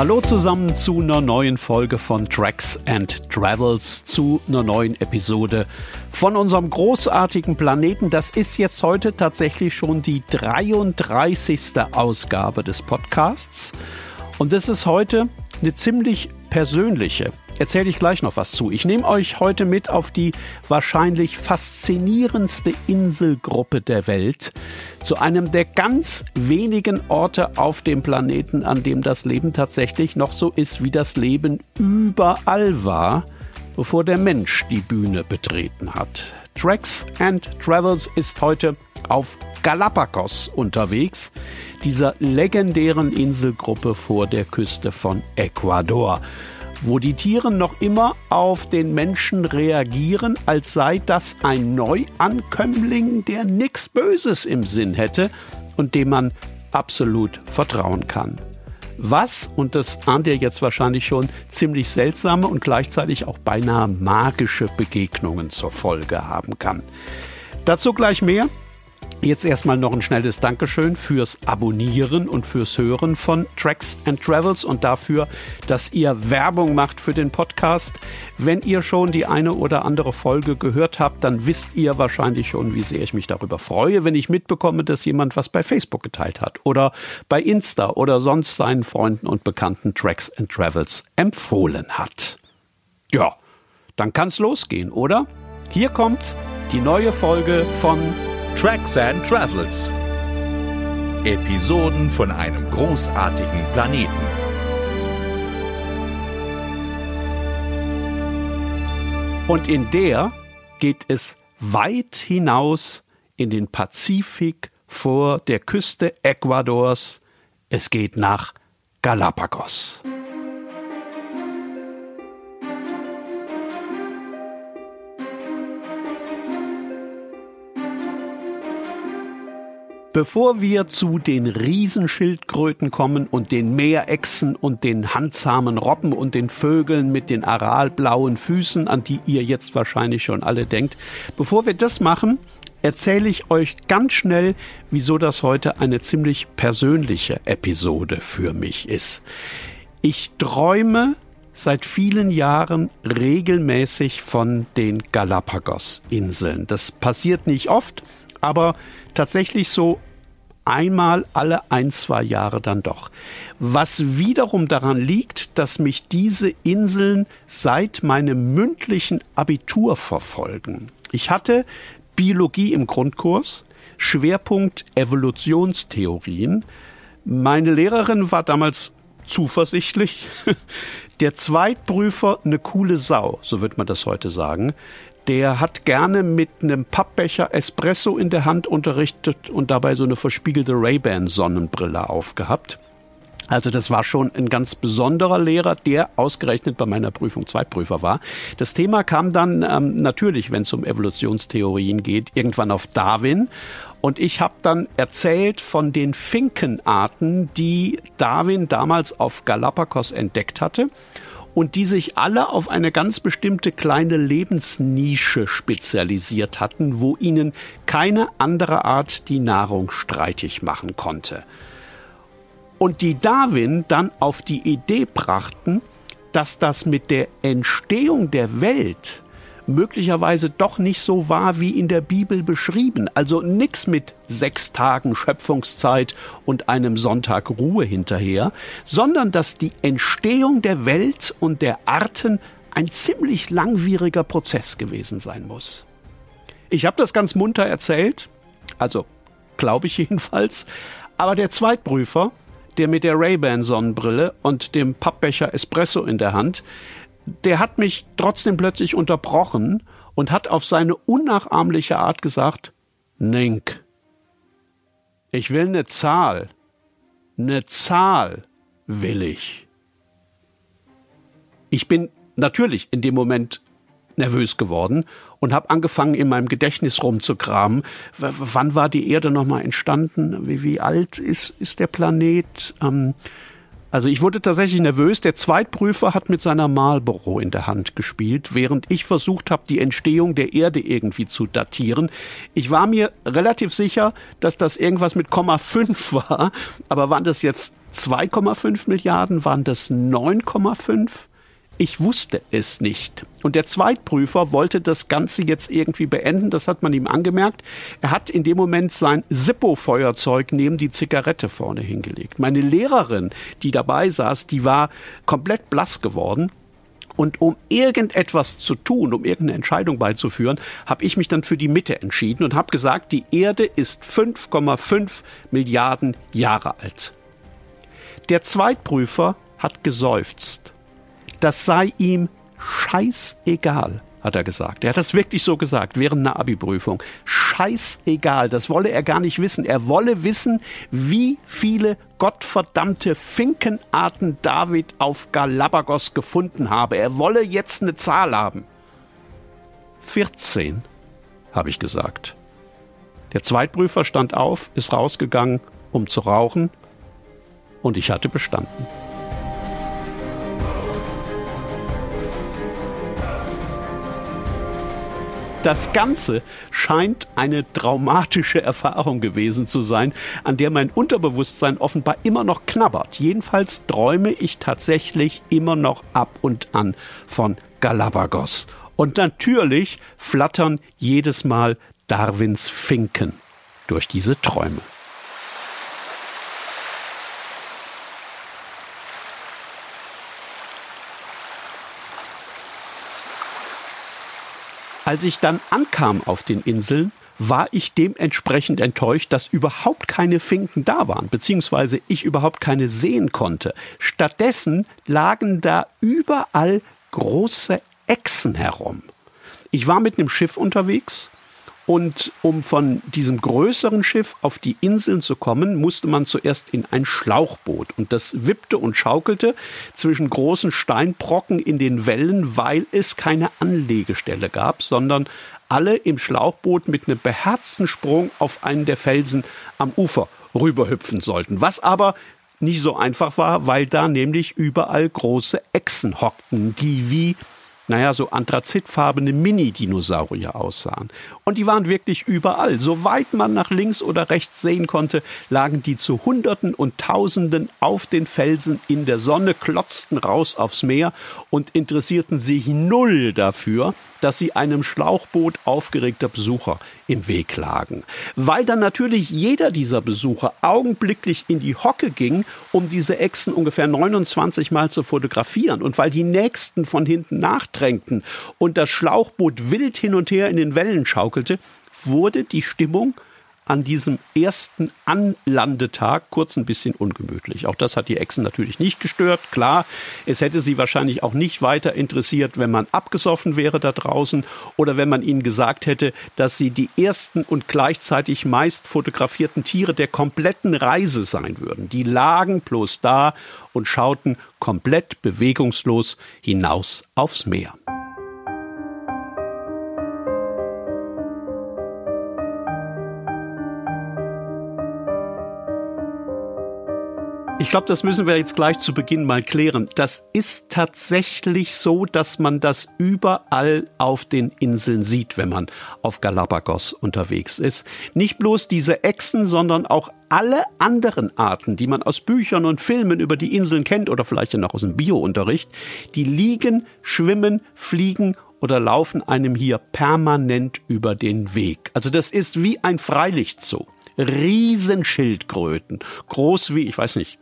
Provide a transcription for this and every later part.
Hallo zusammen zu einer neuen Folge von Tracks and Travels, zu einer neuen Episode von unserem großartigen Planeten. Das ist jetzt heute tatsächlich schon die 33. Ausgabe des Podcasts. Und das ist heute eine ziemlich persönliche erzähle ich gleich noch was zu. Ich nehme euch heute mit auf die wahrscheinlich faszinierendste Inselgruppe der Welt, zu einem der ganz wenigen Orte auf dem Planeten, an dem das Leben tatsächlich noch so ist, wie das Leben überall war, bevor der Mensch die Bühne betreten hat. Tracks and Travels ist heute auf Galapagos unterwegs, dieser legendären Inselgruppe vor der Küste von Ecuador wo die Tiere noch immer auf den Menschen reagieren, als sei das ein Neuankömmling, der nichts Böses im Sinn hätte und dem man absolut vertrauen kann. Was, und das ahnt ihr jetzt wahrscheinlich schon, ziemlich seltsame und gleichzeitig auch beinahe magische Begegnungen zur Folge haben kann. Dazu gleich mehr. Jetzt erstmal noch ein schnelles Dankeschön fürs Abonnieren und fürs Hören von Tracks and Travels und dafür, dass ihr Werbung macht für den Podcast. Wenn ihr schon die eine oder andere Folge gehört habt, dann wisst ihr wahrscheinlich schon, wie sehr ich mich darüber freue, wenn ich mitbekomme, dass jemand was bei Facebook geteilt hat oder bei Insta oder sonst seinen Freunden und Bekannten Tracks and Travels empfohlen hat. Ja, dann kann's losgehen, oder? Hier kommt die neue Folge von Tracks and Travels. Episoden von einem großartigen Planeten. Und in der geht es weit hinaus in den Pazifik vor der Küste Ecuadors. Es geht nach Galapagos. Bevor wir zu den Riesenschildkröten kommen und den Meerechsen und den handzahmen Robben und den Vögeln mit den aralblauen Füßen, an die ihr jetzt wahrscheinlich schon alle denkt, bevor wir das machen, erzähle ich euch ganz schnell, wieso das heute eine ziemlich persönliche Episode für mich ist. Ich träume seit vielen Jahren regelmäßig von den Galapagos-Inseln. Das passiert nicht oft, aber tatsächlich so einmal alle ein, zwei Jahre dann doch. Was wiederum daran liegt, dass mich diese Inseln seit meinem mündlichen Abitur verfolgen. Ich hatte Biologie im Grundkurs, Schwerpunkt Evolutionstheorien. Meine Lehrerin war damals zuversichtlich. Der Zweitprüfer eine coole Sau, so wird man das heute sagen der hat gerne mit einem Pappbecher Espresso in der Hand unterrichtet und dabei so eine verspiegelte Ray-Ban Sonnenbrille aufgehabt. Also das war schon ein ganz besonderer Lehrer, der ausgerechnet bei meiner Prüfung Zweitprüfer war. Das Thema kam dann ähm, natürlich, wenn es um Evolutionstheorien geht, irgendwann auf Darwin. Und ich habe dann erzählt von den Finkenarten, die Darwin damals auf Galapagos entdeckt hatte und die sich alle auf eine ganz bestimmte kleine Lebensnische spezialisiert hatten, wo ihnen keine andere Art die Nahrung streitig machen konnte. Und die Darwin dann auf die Idee brachten, dass das mit der Entstehung der Welt möglicherweise doch nicht so war wie in der Bibel beschrieben. Also nichts mit sechs Tagen Schöpfungszeit und einem Sonntag Ruhe hinterher, sondern dass die Entstehung der Welt und der Arten ein ziemlich langwieriger Prozess gewesen sein muss. Ich habe das ganz munter erzählt, also glaube ich jedenfalls, aber der Zweitprüfer, der mit der Ray-Ban Sonnenbrille und dem Pappbecher Espresso in der Hand, der hat mich trotzdem plötzlich unterbrochen und hat auf seine unnachahmliche Art gesagt, Nink, ich will eine Zahl, eine Zahl will ich. Ich bin natürlich in dem Moment nervös geworden und habe angefangen, in meinem Gedächtnis rumzukramen. W wann war die Erde nochmal entstanden? Wie, wie alt ist, ist der Planet? Ähm, also ich wurde tatsächlich nervös. Der Zweitprüfer hat mit seiner Malbüro in der Hand gespielt, während ich versucht habe, die Entstehung der Erde irgendwie zu datieren. Ich war mir relativ sicher, dass das irgendwas mit Komma 5 war, aber wann das jetzt 2,5 Milliarden? Waren das 9,5? Ich wusste es nicht. Und der Zweitprüfer wollte das Ganze jetzt irgendwie beenden. Das hat man ihm angemerkt. Er hat in dem Moment sein Zippo-Feuerzeug neben die Zigarette vorne hingelegt. Meine Lehrerin, die dabei saß, die war komplett blass geworden. Und um irgendetwas zu tun, um irgendeine Entscheidung beizuführen, habe ich mich dann für die Mitte entschieden und habe gesagt, die Erde ist 5,5 Milliarden Jahre alt. Der Zweitprüfer hat geseufzt. Das sei ihm scheißegal, hat er gesagt. Er hat das wirklich so gesagt während einer Abi-Prüfung. Scheißegal, das wolle er gar nicht wissen. Er wolle wissen, wie viele gottverdammte Finkenarten David auf Galapagos gefunden habe. Er wolle jetzt eine Zahl haben. 14, habe ich gesagt. Der Zweitprüfer stand auf, ist rausgegangen, um zu rauchen, und ich hatte bestanden. Das Ganze scheint eine traumatische Erfahrung gewesen zu sein, an der mein Unterbewusstsein offenbar immer noch knabbert. Jedenfalls träume ich tatsächlich immer noch ab und an von Galapagos. Und natürlich flattern jedes Mal Darwins Finken durch diese Träume. Als ich dann ankam auf den Inseln, war ich dementsprechend enttäuscht, dass überhaupt keine Finken da waren, beziehungsweise ich überhaupt keine sehen konnte. Stattdessen lagen da überall große Echsen herum. Ich war mit einem Schiff unterwegs und um von diesem größeren Schiff auf die Inseln zu kommen, musste man zuerst in ein Schlauchboot. Und das wippte und schaukelte zwischen großen Steinbrocken in den Wellen, weil es keine Anlegestelle gab, sondern alle im Schlauchboot mit einem beherzten Sprung auf einen der Felsen am Ufer rüberhüpfen sollten. Was aber nicht so einfach war, weil da nämlich überall große Echsen hockten, die wie naja, so anthrazitfarbene Mini-Dinosaurier aussahen. Und die waren wirklich überall. Soweit man nach links oder rechts sehen konnte, lagen die zu Hunderten und Tausenden auf den Felsen in der Sonne, klotzten raus aufs Meer und interessierten sich null dafür, dass sie einem Schlauchboot aufgeregter Besucher im Weg lagen. Weil dann natürlich jeder dieser Besucher augenblicklich in die Hocke ging, um diese Echsen ungefähr 29 Mal zu fotografieren und weil die nächsten von hinten nachdrängten und das Schlauchboot wild hin und her in den Wellen schaukelte, wurde die Stimmung an diesem ersten Anlandetag kurz ein bisschen ungemütlich. Auch das hat die Echsen natürlich nicht gestört. Klar, es hätte sie wahrscheinlich auch nicht weiter interessiert, wenn man abgesoffen wäre da draußen oder wenn man ihnen gesagt hätte, dass sie die ersten und gleichzeitig meist fotografierten Tiere der kompletten Reise sein würden. Die lagen bloß da und schauten komplett bewegungslos hinaus aufs Meer. Ich glaube, das müssen wir jetzt gleich zu Beginn mal klären. Das ist tatsächlich so, dass man das überall auf den Inseln sieht, wenn man auf Galapagos unterwegs ist. Nicht bloß diese Echsen, sondern auch alle anderen Arten, die man aus Büchern und Filmen über die Inseln kennt oder vielleicht noch aus dem Biounterricht, die liegen, schwimmen, fliegen oder laufen einem hier permanent über den Weg. Also das ist wie ein Freilichtzoo. Riesenschildkröten, groß wie, ich weiß nicht,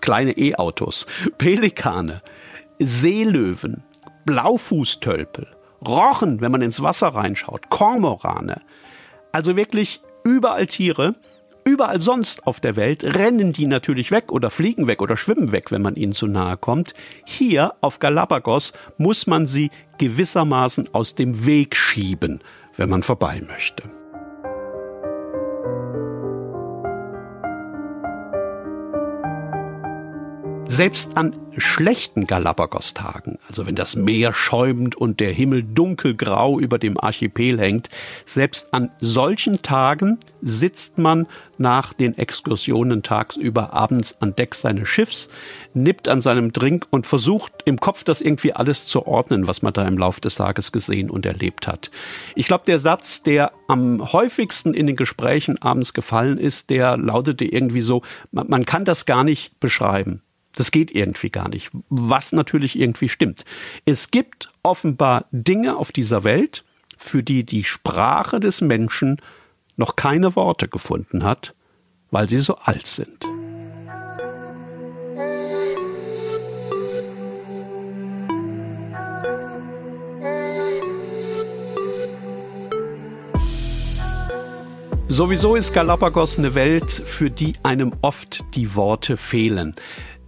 kleine E-Autos, Pelikane, Seelöwen, Blaufußtölpel, Rochen, wenn man ins Wasser reinschaut, Kormorane. Also wirklich überall Tiere. Überall sonst auf der Welt rennen die natürlich weg oder fliegen weg oder schwimmen weg, wenn man ihnen zu nahe kommt. Hier auf Galapagos muss man sie gewissermaßen aus dem Weg schieben, wenn man vorbei möchte. Selbst an schlechten Galapagos-Tagen, also wenn das Meer schäumend und der Himmel dunkelgrau über dem Archipel hängt, selbst an solchen Tagen sitzt man nach den Exkursionen tagsüber abends an Deck seines Schiffs, nippt an seinem Drink und versucht im Kopf das irgendwie alles zu ordnen, was man da im Laufe des Tages gesehen und erlebt hat. Ich glaube, der Satz, der am häufigsten in den Gesprächen abends gefallen ist, der lautete irgendwie so, man, man kann das gar nicht beschreiben. Das geht irgendwie gar nicht, was natürlich irgendwie stimmt. Es gibt offenbar Dinge auf dieser Welt, für die die Sprache des Menschen noch keine Worte gefunden hat, weil sie so alt sind. Sowieso ist Galapagos eine Welt, für die einem oft die Worte fehlen.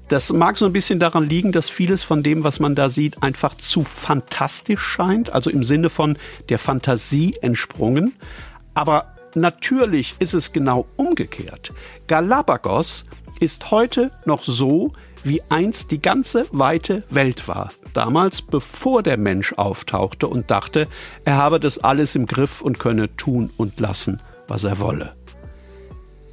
Das mag so ein bisschen daran liegen, dass vieles von dem, was man da sieht, einfach zu fantastisch scheint, also im Sinne von der Fantasie entsprungen. Aber natürlich ist es genau umgekehrt. Galapagos ist heute noch so, wie einst die ganze weite Welt war. Damals, bevor der Mensch auftauchte und dachte, er habe das alles im Griff und könne tun und lassen, was er wolle.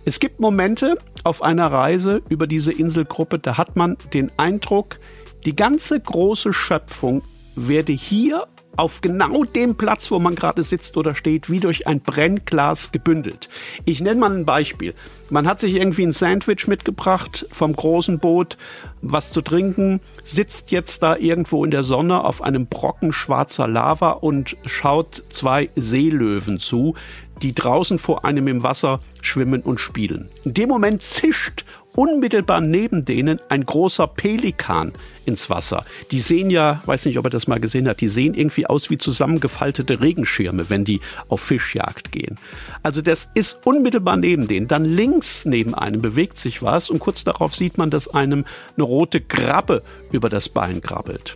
Es gibt Momente auf einer Reise über diese Inselgruppe, da hat man den Eindruck, die ganze große Schöpfung werde hier auf genau dem Platz, wo man gerade sitzt oder steht, wie durch ein Brennglas gebündelt. Ich nenne mal ein Beispiel. Man hat sich irgendwie ein Sandwich mitgebracht vom großen Boot, was zu trinken, sitzt jetzt da irgendwo in der Sonne auf einem Brocken schwarzer Lava und schaut zwei Seelöwen zu, die draußen vor einem im Wasser schwimmen und spielen. In dem Moment zischt unmittelbar neben denen ein großer Pelikan ins Wasser. Die sehen ja, weiß nicht, ob er das mal gesehen hat, die sehen irgendwie aus wie zusammengefaltete Regenschirme, wenn die auf Fischjagd gehen. Also das ist unmittelbar neben denen. Dann links neben einem bewegt sich was und kurz darauf sieht man, dass einem eine rote Krabbe über das Bein krabbelt.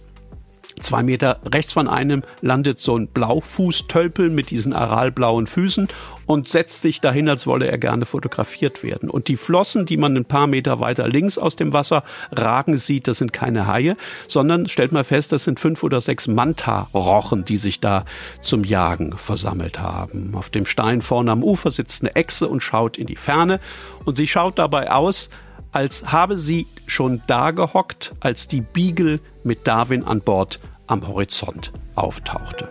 Zwei Meter rechts von einem landet so ein Blaufußtölpel mit diesen aralblauen Füßen und setzt sich dahin, als wolle er gerne fotografiert werden. Und die Flossen, die man ein paar Meter weiter links aus dem Wasser ragen sieht, das sind keine Haie, sondern stellt mal fest, das sind fünf oder sechs Manta-Rochen, die sich da zum Jagen versammelt haben. Auf dem Stein vorne am Ufer sitzt eine Echse und schaut in die Ferne und sie schaut dabei aus, als habe sie schon da gehockt, als die Beagle mit Darwin an Bord am Horizont auftauchte.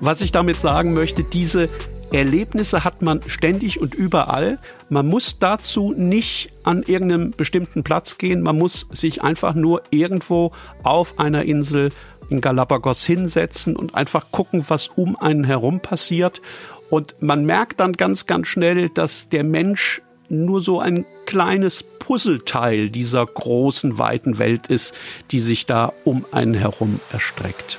Was ich damit sagen möchte, diese Erlebnisse hat man ständig und überall. Man muss dazu nicht an irgendeinem bestimmten Platz gehen. Man muss sich einfach nur irgendwo auf einer Insel in Galapagos hinsetzen und einfach gucken, was um einen herum passiert. Und man merkt dann ganz, ganz schnell, dass der Mensch nur so ein kleines Puzzleteil dieser großen, weiten Welt ist, die sich da um einen herum erstreckt.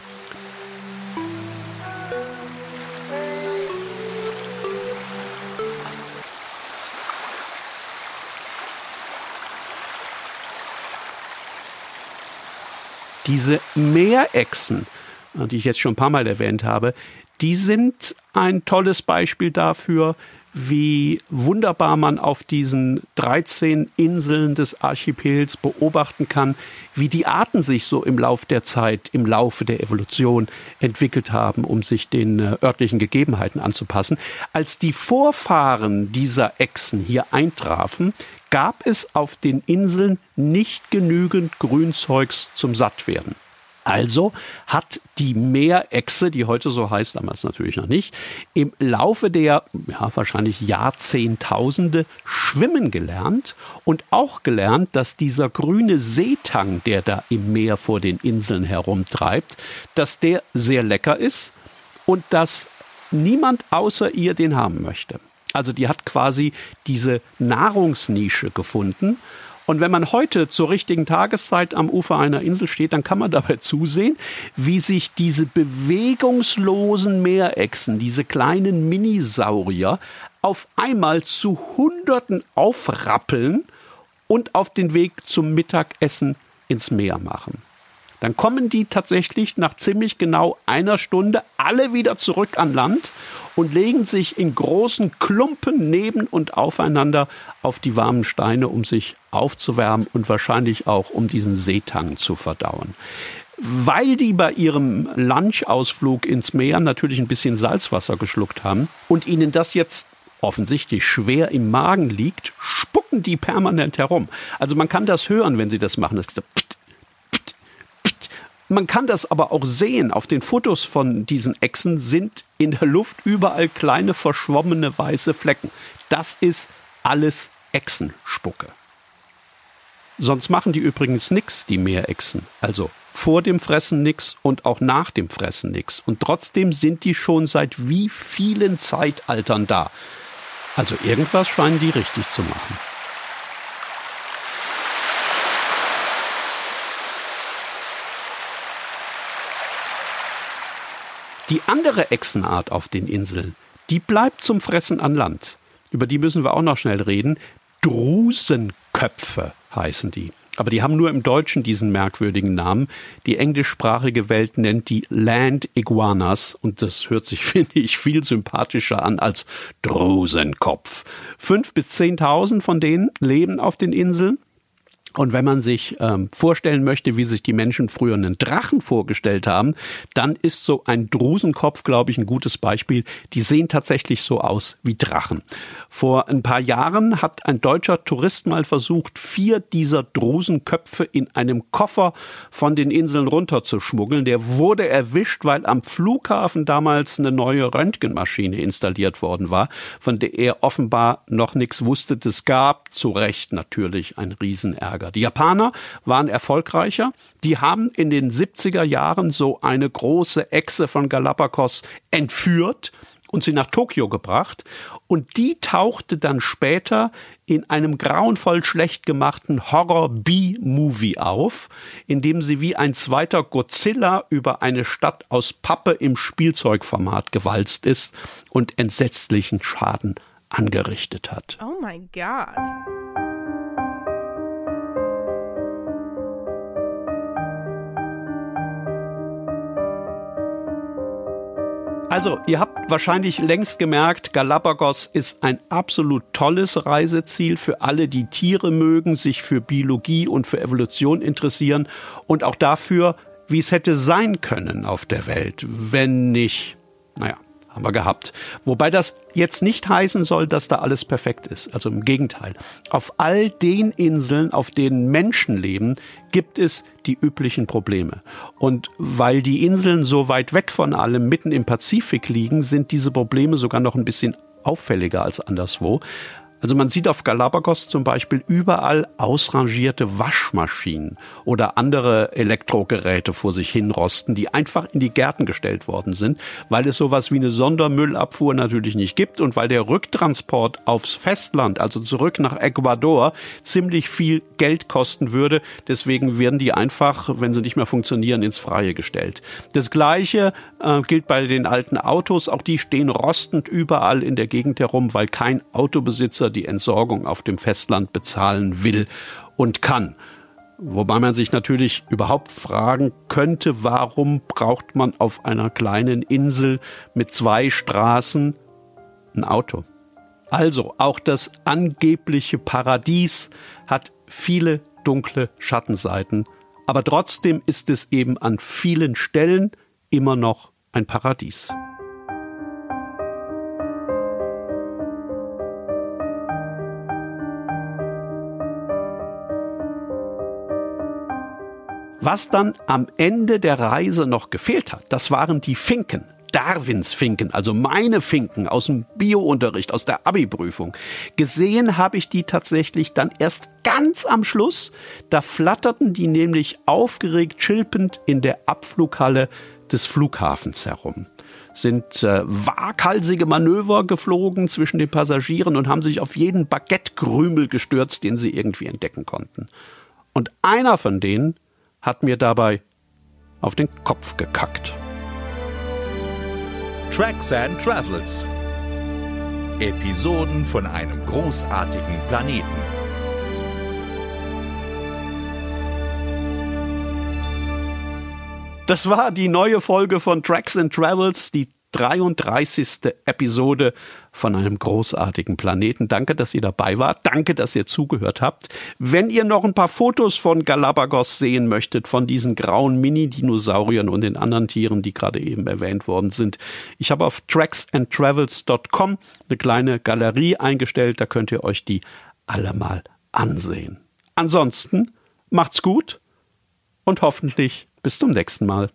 Diese Meerechsen, die ich jetzt schon ein paar Mal erwähnt habe, die sind ein tolles Beispiel dafür, wie wunderbar man auf diesen 13 Inseln des Archipels beobachten kann, wie die Arten sich so im Laufe der Zeit, im Laufe der Evolution entwickelt haben, um sich den äh, örtlichen Gegebenheiten anzupassen. Als die Vorfahren dieser Echsen hier eintrafen, gab es auf den Inseln nicht genügend Grünzeugs zum Sattwerden. Also hat die Meerechse, die heute so heißt, damals natürlich noch nicht, im Laufe der ja, wahrscheinlich Jahrzehntausende schwimmen gelernt und auch gelernt, dass dieser grüne Seetang, der da im Meer vor den Inseln herumtreibt, dass der sehr lecker ist und dass niemand außer ihr den haben möchte. Also die hat quasi diese Nahrungsnische gefunden und wenn man heute zur richtigen Tageszeit am Ufer einer Insel steht, dann kann man dabei zusehen, wie sich diese bewegungslosen Meerechsen, diese kleinen Minisaurier, auf einmal zu Hunderten aufrappeln und auf den Weg zum Mittagessen ins Meer machen. Dann kommen die tatsächlich nach ziemlich genau einer Stunde alle wieder zurück an Land und legen sich in großen Klumpen neben und aufeinander auf die warmen Steine, um sich aufzuwärmen und wahrscheinlich auch um diesen Seetang zu verdauen. Weil die bei ihrem Lunchausflug ins Meer natürlich ein bisschen Salzwasser geschluckt haben und ihnen das jetzt offensichtlich schwer im Magen liegt, spucken die permanent herum. Also man kann das hören, wenn sie das machen. Das man kann das aber auch sehen. Auf den Fotos von diesen Echsen sind in der Luft überall kleine verschwommene weiße Flecken. Das ist alles Echsenspucke. Sonst machen die übrigens nichts, die Meerechsen. Also vor dem Fressen nix und auch nach dem Fressen nix. Und trotzdem sind die schon seit wie vielen Zeitaltern da. Also irgendwas scheinen die richtig zu machen. Die andere Echsenart auf den Inseln, die bleibt zum Fressen an Land. Über die müssen wir auch noch schnell reden. Drusenköpfe heißen die. Aber die haben nur im Deutschen diesen merkwürdigen Namen. Die englischsprachige Welt nennt die Land Iguanas und das hört sich, finde ich, viel sympathischer an als Drusenkopf. Fünf bis zehntausend von denen leben auf den Inseln und wenn man sich ähm, vorstellen möchte, wie sich die Menschen früher einen Drachen vorgestellt haben, dann ist so ein Drusenkopf, glaube ich, ein gutes Beispiel. Die sehen tatsächlich so aus wie Drachen. Vor ein paar Jahren hat ein deutscher Tourist mal versucht, vier dieser Drusenköpfe in einem Koffer von den Inseln runterzuschmuggeln. Der wurde erwischt, weil am Flughafen damals eine neue Röntgenmaschine installiert worden war, von der er offenbar noch nichts wusste. Das gab zu Recht natürlich ein Riesenärger. Lager. Die Japaner waren erfolgreicher. Die haben in den 70er Jahren so eine große Echse von Galapagos entführt und sie nach Tokio gebracht. Und die tauchte dann später in einem grauenvoll schlecht gemachten Horror-B-Movie auf, in dem sie wie ein zweiter Godzilla über eine Stadt aus Pappe im Spielzeugformat gewalzt ist und entsetzlichen Schaden angerichtet hat. Oh my God. Also, ihr habt wahrscheinlich längst gemerkt, Galapagos ist ein absolut tolles Reiseziel für alle, die Tiere mögen, sich für Biologie und für Evolution interessieren und auch dafür, wie es hätte sein können auf der Welt, wenn nicht, naja, haben wir gehabt. Wobei das jetzt nicht heißen soll, dass da alles perfekt ist. Also im Gegenteil. Auf all den Inseln, auf denen Menschen leben, gibt es die üblichen Probleme. Und weil die Inseln so weit weg von allem mitten im Pazifik liegen, sind diese Probleme sogar noch ein bisschen auffälliger als anderswo. Also man sieht auf Galapagos zum Beispiel überall ausrangierte Waschmaschinen oder andere Elektrogeräte vor sich hinrosten, die einfach in die Gärten gestellt worden sind, weil es sowas wie eine Sondermüllabfuhr natürlich nicht gibt und weil der Rücktransport aufs Festland, also zurück nach Ecuador, ziemlich viel Geld kosten würde. Deswegen werden die einfach, wenn sie nicht mehr funktionieren, ins Freie gestellt. Das Gleiche äh, gilt bei den alten Autos. Auch die stehen rostend überall in der Gegend herum, weil kein Autobesitzer die Entsorgung auf dem Festland bezahlen will und kann. Wobei man sich natürlich überhaupt fragen könnte, warum braucht man auf einer kleinen Insel mit zwei Straßen ein Auto? Also, auch das angebliche Paradies hat viele dunkle Schattenseiten, aber trotzdem ist es eben an vielen Stellen immer noch ein Paradies. Was dann am Ende der Reise noch gefehlt hat, das waren die Finken. Darwins Finken, also meine Finken aus dem Biounterricht, aus der Abi-Prüfung. Gesehen habe ich die tatsächlich dann erst ganz am Schluss. Da flatterten die nämlich aufgeregt chilpend in der Abflughalle des Flughafens herum sind äh, waghalsige Manöver geflogen zwischen den Passagieren und haben sich auf jeden Baguettekrümel gestürzt, den sie irgendwie entdecken konnten. Und einer von denen hat mir dabei auf den Kopf gekackt. Tracks and Travels. Episoden von einem großartigen Planeten. Das war die neue Folge von Tracks and Travels, die 33. Episode von einem großartigen Planeten. Danke, dass ihr dabei wart. Danke, dass ihr zugehört habt. Wenn ihr noch ein paar Fotos von Galapagos sehen möchtet, von diesen grauen Mini-Dinosauriern und den anderen Tieren, die gerade eben erwähnt worden sind, ich habe auf tracksandtravels.com eine kleine Galerie eingestellt. Da könnt ihr euch die alle mal ansehen. Ansonsten macht's gut und hoffentlich bis zum nächsten Mal.